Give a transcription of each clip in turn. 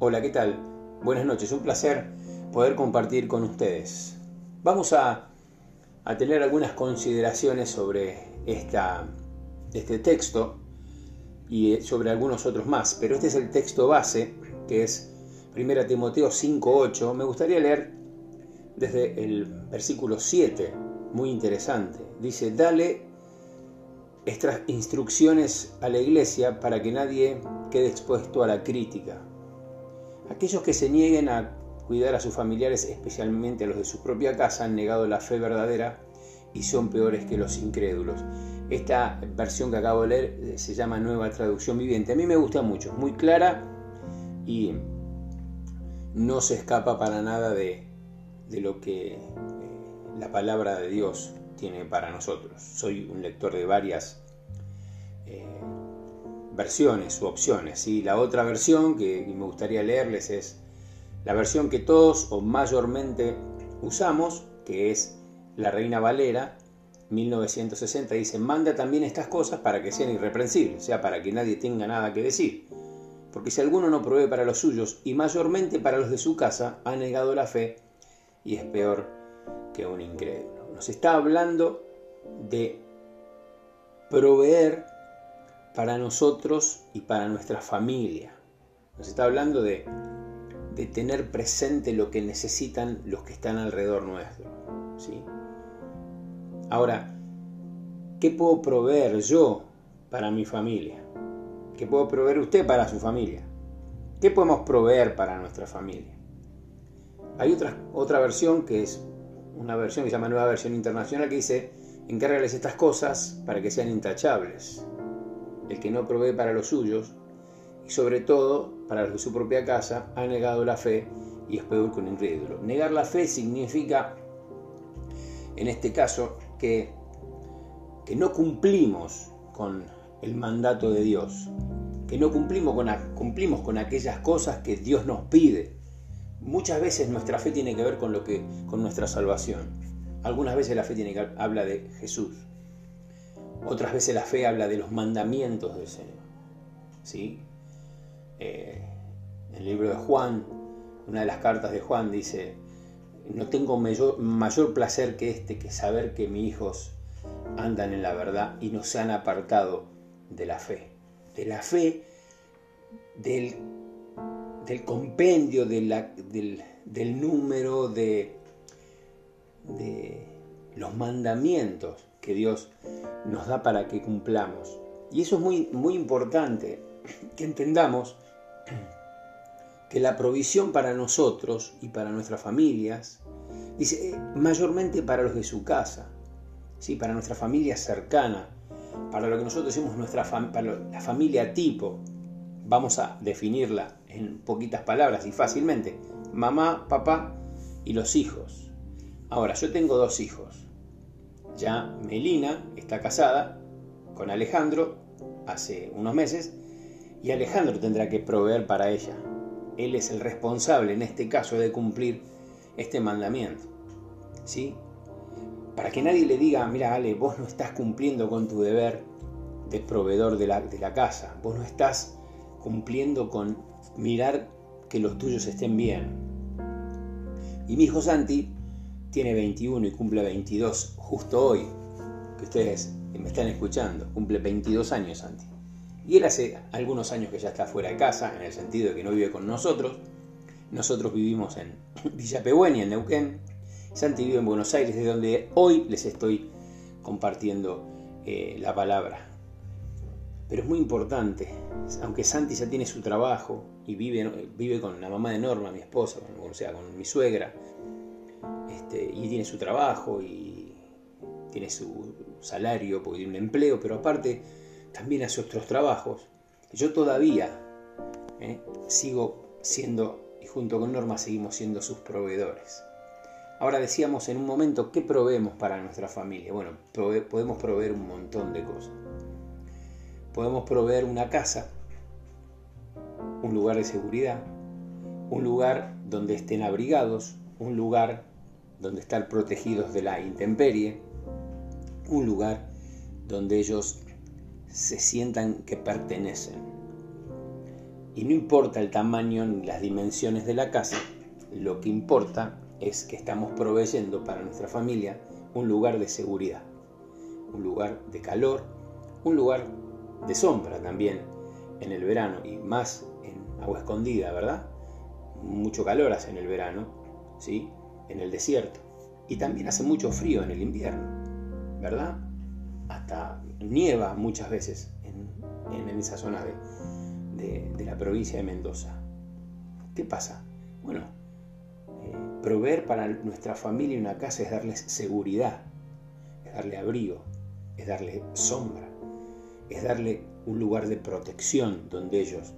Hola, ¿qué tal? Buenas noches, un placer poder compartir con ustedes. Vamos a, tener algunas consideraciones sobre esta, este texto y eh, sobre algunos otros más, pero este es el texto base, que es 1 Timoteo 5.8. Me gustaría leer desde el versículo 7, muy interesante. Dice, dale estas instrucciones a la iglesia para que nadie quede expuesto a la crítica Aquellos que se nieguen a cuidar a sus familiares, especialmente a los de su propia casa, han negado la fe verdadera y son peores que los incrédulos. Esta versión que acabo de leer eh, se llama Nueva Traducción Viviente. A mí me gusta mucho, muy clara y no se escapa para nada de, lo que eh, la palabra de Dios tiene para nosotros. Soy un lector de varias eh, versiones u opciones. y La otra versión que me gustaría leerles es la versión que todos o mayormente usamos, que es la Reina Valera, 1960, dice, manda también estas cosas para que sean irreprensibles, o sea, para que nadie tenga nada que decir. Porque si alguno no provee para los suyos, y mayormente para los de su casa, ha negado la fe y es peor que un incrédulo. Nos está hablando de proveer para nosotros y para nuestra familia. Nos está hablando de, tener presente lo que necesitan los que están alrededor nuestro. ¿sí? Ahora, ¿qué puedo proveer yo para mi familia? ¿Qué puedo proveer usted para su familia? ¿Qué podemos proveer para nuestra familia? Hay otra, otra versión que es una versión que se llama Nueva Versión Internacional que dice, encárgales estas cosas para que sean intachables el que no provee para los suyos, y sobre todo para los de su propia casa, ha negado la fe y es peor que un incrédulo. Negar la fe significa, en este caso, que, que no cumplimos con el mandato de Dios, que no cumplimos con, cumplimos con aquellas cosas que Dios nos pide. Muchas veces nuestra fe tiene que ver con, lo que, con nuestra salvación. Algunas veces la fe tiene que, habla de Jesús. Otras veces la fe habla de los mandamientos del Señor. ¿sí? Eh, en el libro de Juan, una de las cartas de Juan dice, no tengo mayor, placer que este, que saber que mis hijos andan en la verdad y no se han apartado de la fe. De la fe, del, compendio, del, número de los mandamientos que Dios nos da para que cumplamos. Y eso es muy, muy importante, que entendamos que la provisión para nosotros y para nuestras familias, dice, eh, mayormente para los de su casa, ¿sí? para nuestra familia cercana, para lo que nosotros decimos nuestra la familia tipo, vamos a definirla en poquitas palabras y fácilmente, mamá, papá y los hijos. Ahora, yo tengo dos hijos, ya Melina está casada con Alejandro hace unos meses y Alejandro tendrá que proveer para ella. Él es el responsable en este caso de cumplir este mandamiento. ¿Sí? Para que nadie le diga, mira Ale, vos no estás cumpliendo con tu deber de proveedor de la, de la casa, vos no estás cumpliendo con mirar que los tuyos estén bien. Y mi hijo Santi tiene 21 y cumple 22 justo hoy, que ustedes me están escuchando, cumple 22 años Santi. Y él hace algunos años que ya está fuera de casa, en el sentido de que no vive con nosotros. Nosotros vivimos en Villa Pehuenia, en Neuquén. Santi vive en Buenos Aires, de donde hoy les estoy compartiendo eh, la palabra. Pero es muy importante, aunque Santi ya tiene su trabajo y vive, vive con la mamá de Norma, mi esposa, o sea, con mi suegra, este, y tiene su trabajo y tiene su salario porque tiene un empleo, pero aparte también hace otros trabajos. Yo todavía ¿eh? sigo siendo, y junto con Norma seguimos siendo sus proveedores. Ahora decíamos en un momento, ¿qué proveemos para nuestra familia? Bueno, podemos proveer un montón de cosas. Podemos proveer una casa, un lugar de seguridad, un lugar donde estén abrigados, un lugar donde estar protegidos de la intemperie, un lugar donde ellos se sientan que pertenecen. Y no importa el tamaño ni las dimensiones de la casa, lo que importa es que estamos proveyendo para nuestra familia un lugar de seguridad, un lugar de calor, un lugar de sombra también en el verano y más en agua escondida, ¿verdad? Mucho calor hace en el verano, ¿sí? En el desierto. Y también hace mucho frío en el invierno, ¿verdad? Hasta nieva muchas veces en, esa zona de, la provincia de Mendoza. ¿Qué pasa? Bueno, Proveer para nuestra familia una casa es darles seguridad, es darle abrigo, es darle sombra, es darle un lugar de protección donde ellos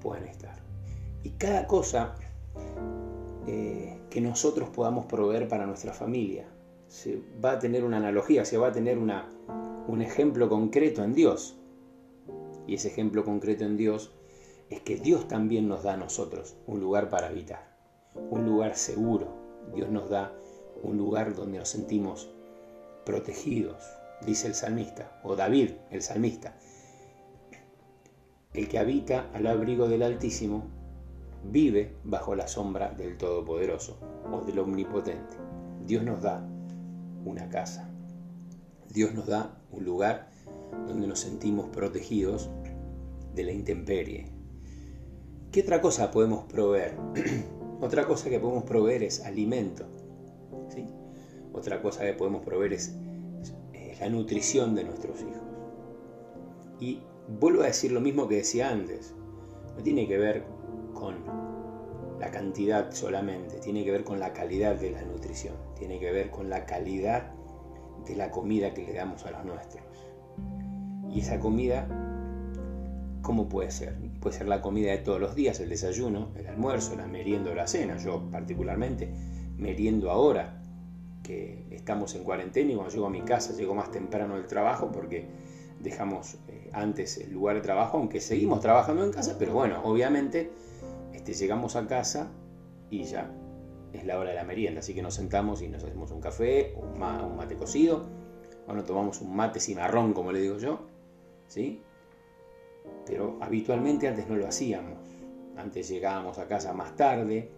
puedan estar. Y cada cosa eh, que nosotros podamos proveer para nuestra familia se va a tener una analogía, se va a tener una, un ejemplo concreto en Dios. Y ese ejemplo concreto en Dios es que Dios también nos da a nosotros un lugar para habitar un lugar seguro. Dios nos da un lugar donde nos sentimos protegidos, dice el salmista, o David, el salmista. El que habita al abrigo del Altísimo vive bajo la sombra del Todopoderoso o del Omnipotente. Dios nos da una casa. Dios nos da un lugar donde nos sentimos protegidos de la intemperie. ¿Qué otra cosa podemos proveer? Otra cosa que podemos proveer es alimento. ¿sí? Otra cosa que podemos proveer es, la nutrición de nuestros hijos. Y vuelvo a decir lo mismo que decía antes. No tiene que ver con la cantidad solamente, tiene que ver con la calidad de la nutrición, tiene que ver con la calidad de la comida que le damos a los nuestros. Y esa comida ¿Cómo puede ser? Puede ser la comida de todos los días, el desayuno, el almuerzo, la merienda o la cena. Yo particularmente meriendo ahora que estamos en cuarentena y cuando llego a mi casa llego más temprano del trabajo porque dejamos eh, antes el lugar de trabajo, aunque seguimos trabajando en casa, pero bueno, obviamente llegamos a casa y ya es la hora de la merienda, así que nos sentamos y nos hacemos un café, un, un mate cocido, o nos tomamos un mate cimarrón, como le digo yo, ¿sí? pero habitualmente antes no lo hacíamos. Antes llegábamos a casa más tarde,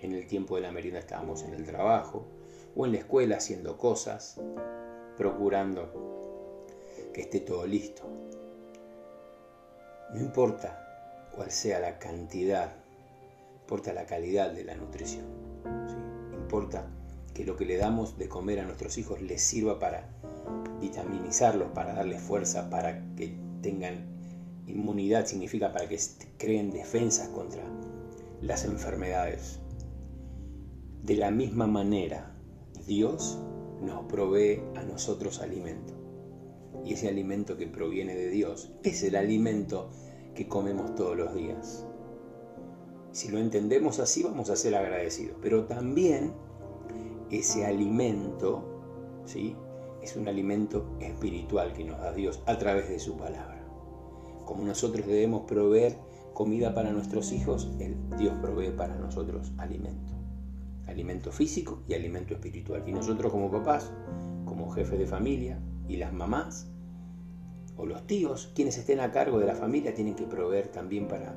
en el tiempo de la merienda estábamos en el trabajo o en la escuela haciendo cosas, procurando que esté todo listo. No importa cuál sea la cantidad, importa la calidad de la nutrición. Importa que lo que le damos de comer a nuestros hijos les sirva para vitaminizarlos, para darles fuerza, para que tengan Inmunidad significa para que creen defensas contra las enfermedades. De la misma manera, Dios nos provee a nosotros alimento. Y ese alimento que proviene de Dios es el alimento que comemos todos los días. Si lo entendemos así, vamos a ser agradecidos. Pero también ese alimento, ¿sí? Es un alimento espiritual que nos da Dios a través de su palabra como nosotros debemos proveer comida para nuestros hijos, Dios provee para nosotros alimento. Alimento físico y alimento espiritual. Y nosotros como papás, como jefes de familia y las mamás o los tíos, quienes estén a cargo de la familia, tienen que proveer también para,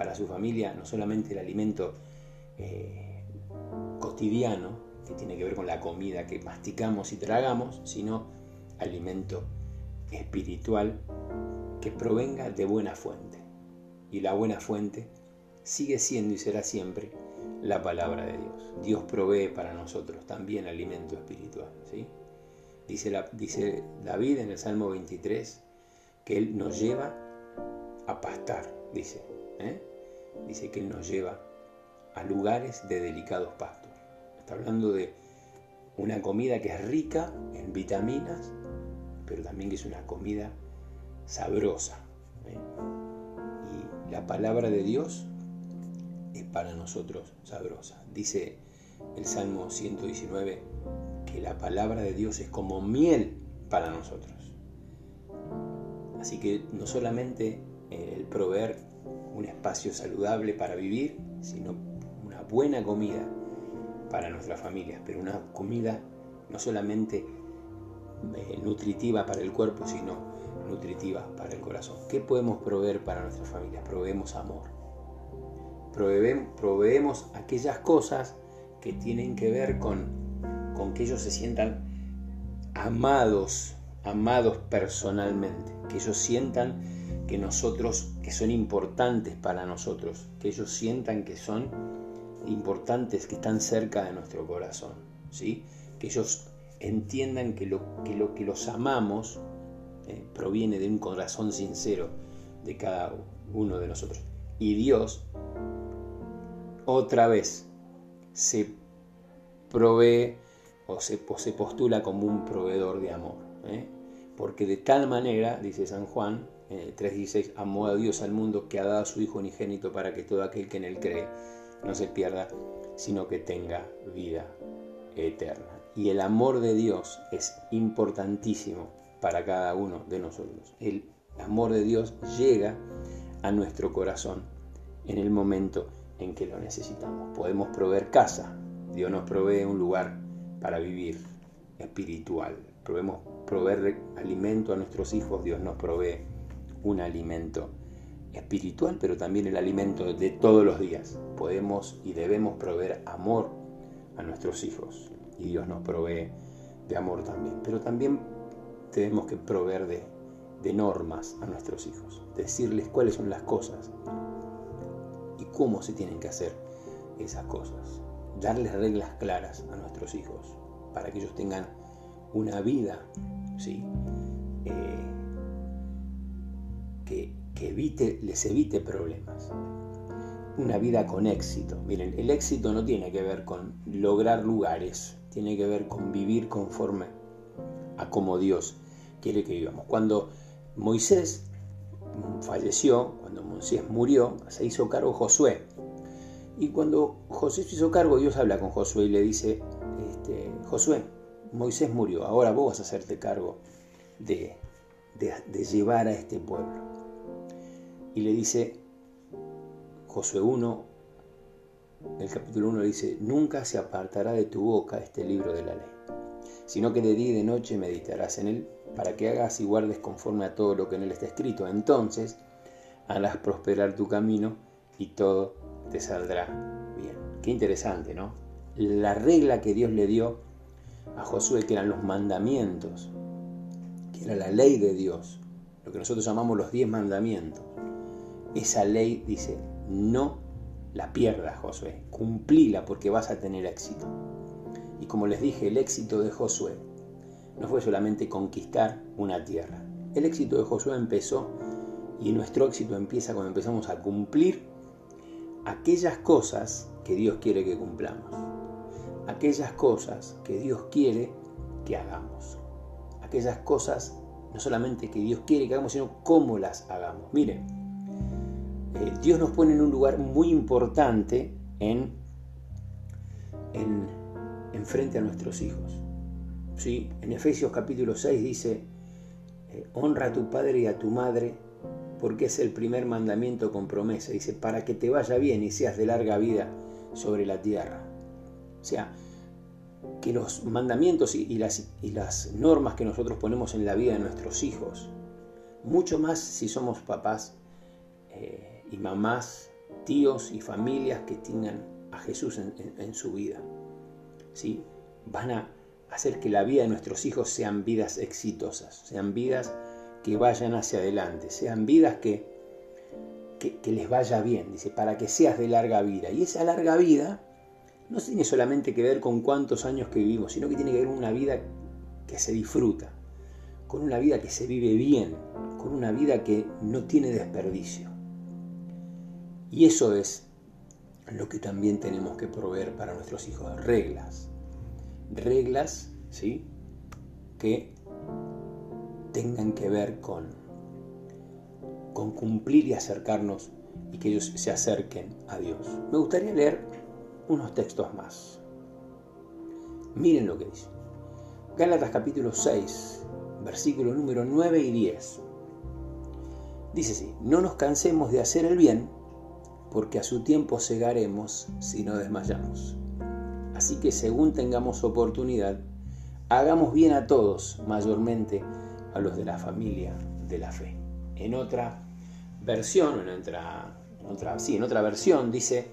para su familia no solamente el alimento eh, cotidiano, que tiene que ver con la comida que masticamos y tragamos, sino alimento espiritual que provenga de buena fuente. Y la buena fuente sigue siendo y será siempre la palabra de Dios. Dios provee para nosotros también alimento espiritual. Dice, dice David en el Salmo 23 que Él nos lleva a pastar, dice. ¿eh? Dice que Él nos lleva a lugares de delicados pastos. Está hablando de una comida que es rica en vitaminas, pero también que es una comida sabrosa. ¿eh? Y la palabra de Dios es para nosotros sabrosa. Dice el Salmo 119 que la palabra de Dios es como miel para nosotros. Así que no solamente el proveer un espacio saludable para vivir, sino una buena comida para nuestras familias, pero una comida no solamente eh, nutritiva para el cuerpo, sino nutritiva para el corazón. ¿Qué podemos proveer para nuestras familias? Proveemos amor. proveemos aquellas cosas que tienen que ver con, con que ellos se sientan amados, amados personalmente, que ellos sientan que nosotros, que son importantes para nosotros, que ellos sientan que son importantes, que están cerca de nuestro corazón, ¿sí? que ellos entiendan que lo que, lo, que los amamos eh, proviene de un corazón sincero de cada uno de nosotros. Y Dios, otra vez, se provee o se, se postula como un proveedor de amor. ¿eh? Porque de tal manera, dice San Juan eh, 3.16, amó a Dios al mundo que ha dado a su Hijo unigénito para que todo aquel que en él cree no se pierda, sino que tenga vida eterna. Y el amor de Dios es importantísimo para cada uno de nosotros. El amor de Dios llega a nuestro corazón en el momento en que lo necesitamos. Podemos proveer casa, Dios nos provee un lugar para vivir espiritual. Podemos proveer alimento a nuestros hijos, Dios nos provee un alimento espiritual, pero también el alimento de todos los días. Podemos y debemos proveer amor a nuestros hijos y Dios nos provee de amor también. Pero también tenemos que proveer de, normas a nuestros hijos, decirles cuáles son las cosas y cómo se tienen que hacer esas cosas. Darles reglas claras a nuestros hijos para que ellos tengan una vida ¿sí? Eh, que, evite, les evite problemas. Una vida con éxito. Miren, el éxito no tiene que ver con lograr lugares, tiene que ver con vivir conforme a como Dios quiere que vivamos. Cuando Moisés falleció, cuando Moisés murió, se hizo cargo Josué. Y cuando José se hizo cargo, Dios habla con Josué y le dice, este, Josué, Moisés murió, ahora vos vas a hacerte cargo de llevar a este pueblo. Y le dice, Josué 1, el capítulo 1 le dice, nunca se apartará de tu boca este libro de la ley, sino que de día y de noche meditarás en él para que hagas y guardes conforme a todo lo que en él está escrito. Entonces harás prosperar tu camino y todo te saldrá bien. Qué interesante, ¿no? La regla que Dios le dio a Josué, que eran los mandamientos, que era la ley de Dios, lo que nosotros llamamos los diez mandamientos. Esa ley dice, no la pierdas, Josué, cumplila porque vas a tener éxito. Y como les dije, el éxito de Josué no fue solamente conquistar una tierra. El éxito de Josué empezó y nuestro éxito empieza cuando empezamos a cumplir aquellas cosas que Dios quiere que cumplamos. Aquellas cosas que Dios quiere que hagamos. Aquellas cosas no solamente que Dios quiere que hagamos, sino cómo las hagamos. Miren, eh, Dios nos pone en un lugar muy importante en, en, en frente a nuestros hijos. En Efesios capítulo 6 dice, eh, honra a tu padre y a tu madre porque es el primer mandamiento con promesa. Dice, para que te vaya bien y seas de larga vida sobre la tierra. O sea, que los mandamientos y, las, y las normas que nosotros ponemos en la vida de nuestros hijos, mucho más si somos papás eh, y mamás, tíos y familias que tengan a Jesús en, su vida, ¿sí? van a hacer que la vida de nuestros hijos sean vidas exitosas, sean vidas que vayan hacia adelante, sean vidas que, que, les vaya bien, dice, para que seas de larga vida. Y esa larga vida no tiene solamente que ver con cuántos años que vivimos, sino que tiene que ver con una vida que se disfruta, con una vida que se vive bien, con una vida que no tiene desperdicio. Y eso es lo que también tenemos que proveer para nuestros hijos, reglas, reglas ¿sí? que tengan que ver con, con cumplir y acercarnos y que ellos se acerquen a Dios. Me gustaría leer unos textos más. Miren lo que dice. Gálatas capítulo 6, versículo número 9 y 10. Dice así, no nos cansemos de hacer el bien, porque a su tiempo cegaremos si no desmayamos. Así que según tengamos oportunidad, hagamos bien a todos, mayormente a los de la familia de la fe. En otra versión, en otra, sí, en otra versión dice,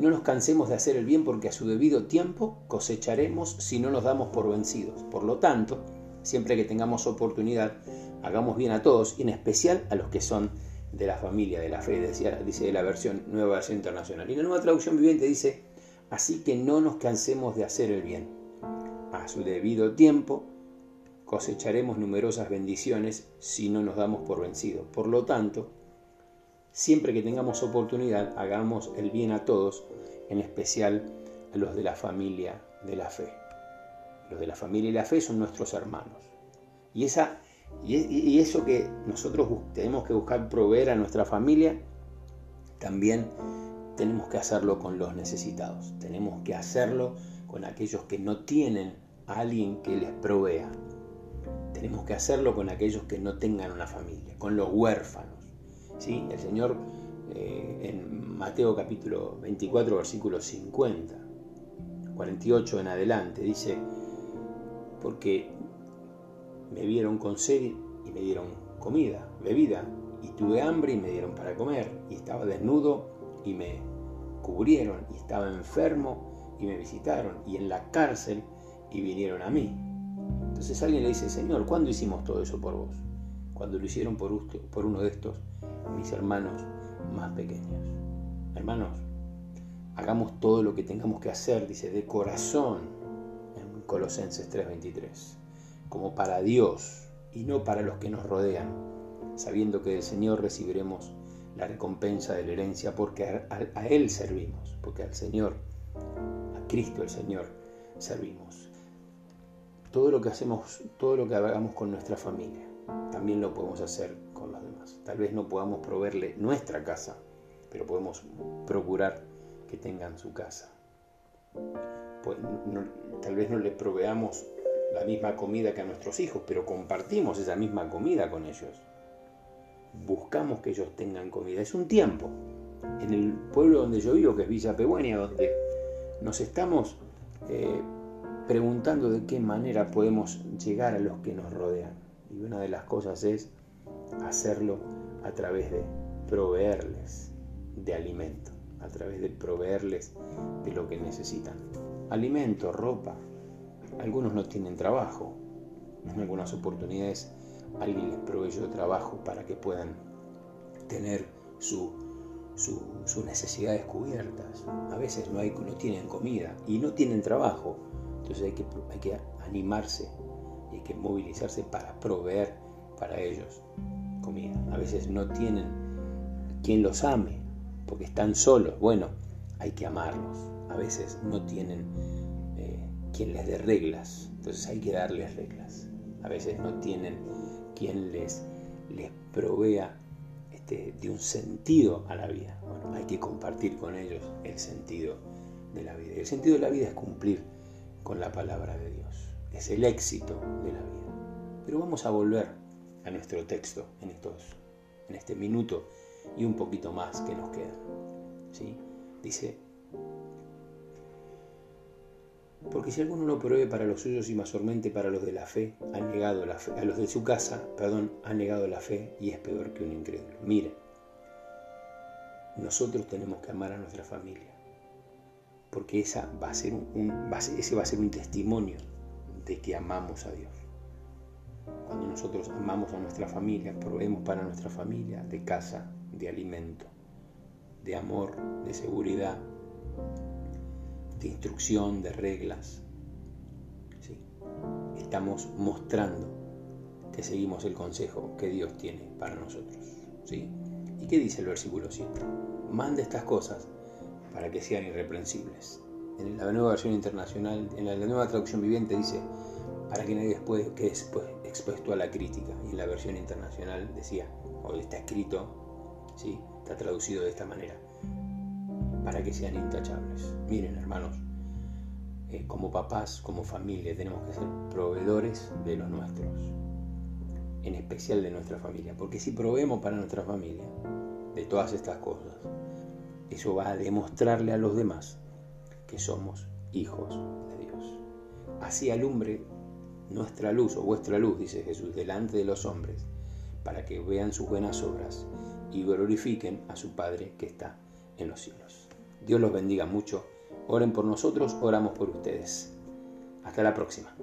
no nos cansemos de hacer el bien porque a su debido tiempo cosecharemos si no nos damos por vencidos. Por lo tanto, siempre que tengamos oportunidad, hagamos bien a todos y en especial a los que son de la familia de la fe, decía, dice la versión nueva versión internacional. Y la nueva traducción viviente dice, así que no nos cansemos de hacer el bien. A su debido tiempo cosecharemos numerosas bendiciones si no nos damos por vencidos. Por lo tanto, siempre que tengamos oportunidad, hagamos el bien a todos, en especial a los de la familia de la fe. Los de la familia de la fe son nuestros hermanos. Y, esa, y eso que nosotros tenemos que buscar proveer a nuestra familia, también tenemos que hacerlo con los necesitados. Tenemos que hacerlo con aquellos que no tienen alguien que les provea. Tenemos que hacerlo con aquellos que no tengan una familia, con los huérfanos. ¿sí? El Señor eh, en Mateo capítulo 24, versículo 50, 48 en adelante, dice, porque me vieron con sed y me dieron comida, bebida, y tuve hambre y me dieron para comer, y estaba desnudo y me cubrieron, y estaba enfermo y me visitaron, y en la cárcel y vinieron a mí. Entonces alguien le dice, Señor, ¿cuándo hicimos todo eso por vos? Cuando lo hicieron por, usted, por uno de estos, mis hermanos más pequeños. Hermanos, hagamos todo lo que tengamos que hacer, dice, de corazón, en Colosenses 3:23, como para Dios y no para los que nos rodean, sabiendo que del Señor recibiremos la recompensa de la herencia porque a, Él servimos, porque al Señor, a Cristo el Señor, servimos todo lo que hacemos, todo lo que hagamos con nuestra familia, también lo podemos hacer con los demás. Tal vez no podamos proveerle nuestra casa, pero podemos procurar que tengan su casa. Pues, tal vez no les proveamos la misma comida que a nuestros hijos, pero compartimos esa misma comida con ellos. Buscamos que ellos tengan comida. Es un tiempo. En el pueblo donde yo vivo, que es Villa Pehuenia, donde nos estamos eh, preguntando de qué manera podemos llegar a los que nos rodean. Y una de las cosas es hacerlo a través de proveerles de alimento, a través de proveerles de lo que necesitan. Alimento, ropa. Algunos no tienen trabajo. En algunas oportunidades alguien les proveyó trabajo para que puedan tener su, sus necesidades cubiertas. A veces no, hay, no tienen comida y no tienen trabajo entonces hay que, hay que animarse y hay que movilizarse para proveer para ellos comida. A veces no tienen quien los ame porque están solos. Bueno, hay que amarlos. A veces no tienen quien les dé reglas. Entonces hay que darles reglas. A veces no tienen quien les, les provea este, de un sentido a la vida. Bueno, hay que compartir con ellos el sentido de la vida. El sentido de la vida es cumplir con la palabra de Dios. Es el éxito de la vida. Pero vamos a volver a nuestro texto en, estos, en este minuto y un poquito más que nos queda. ¿Sí? Dice, porque si alguno no provee para los suyos y mayormente para los de la fe, ha negado la fe, a los de su casa, perdón, ha negado la fe y es peor que un incrédulo. Mire, nosotros tenemos que amar a nuestra familia porque esa va a ser un, ese va a ser un testimonio de que amamos a Dios. Cuando nosotros amamos a nuestra familia, proveemos para nuestra familia de casa, de alimento, de amor, de seguridad, de instrucción, de reglas. Estamos mostrando que seguimos el consejo que Dios tiene para nosotros. ¿sí? ¿Y qué dice el versículo 7? Manda estas cosas para que sean irreprensibles. En la nueva versión internacional, en la, nueva traducción viviente dice, para que nadie después quede después expuesto a la crítica. Y en la versión internacional decía, o está escrito, ¿sí? está traducido de esta manera, para que sean intachables. Miren, hermanos, eh, como papás, como familia, tenemos que ser proveedores de los nuestros, en especial de nuestra familia, porque si proveemos para nuestra familia de todas estas cosas, eso va a demostrarle a los demás que somos hijos de Dios. Así alumbre nuestra luz o vuestra luz, dice Jesús, delante de los hombres, para que vean sus buenas obras y glorifiquen a su Padre que está en los cielos. Dios los bendiga mucho. Oren por nosotros, oramos por ustedes. Hasta la próxima.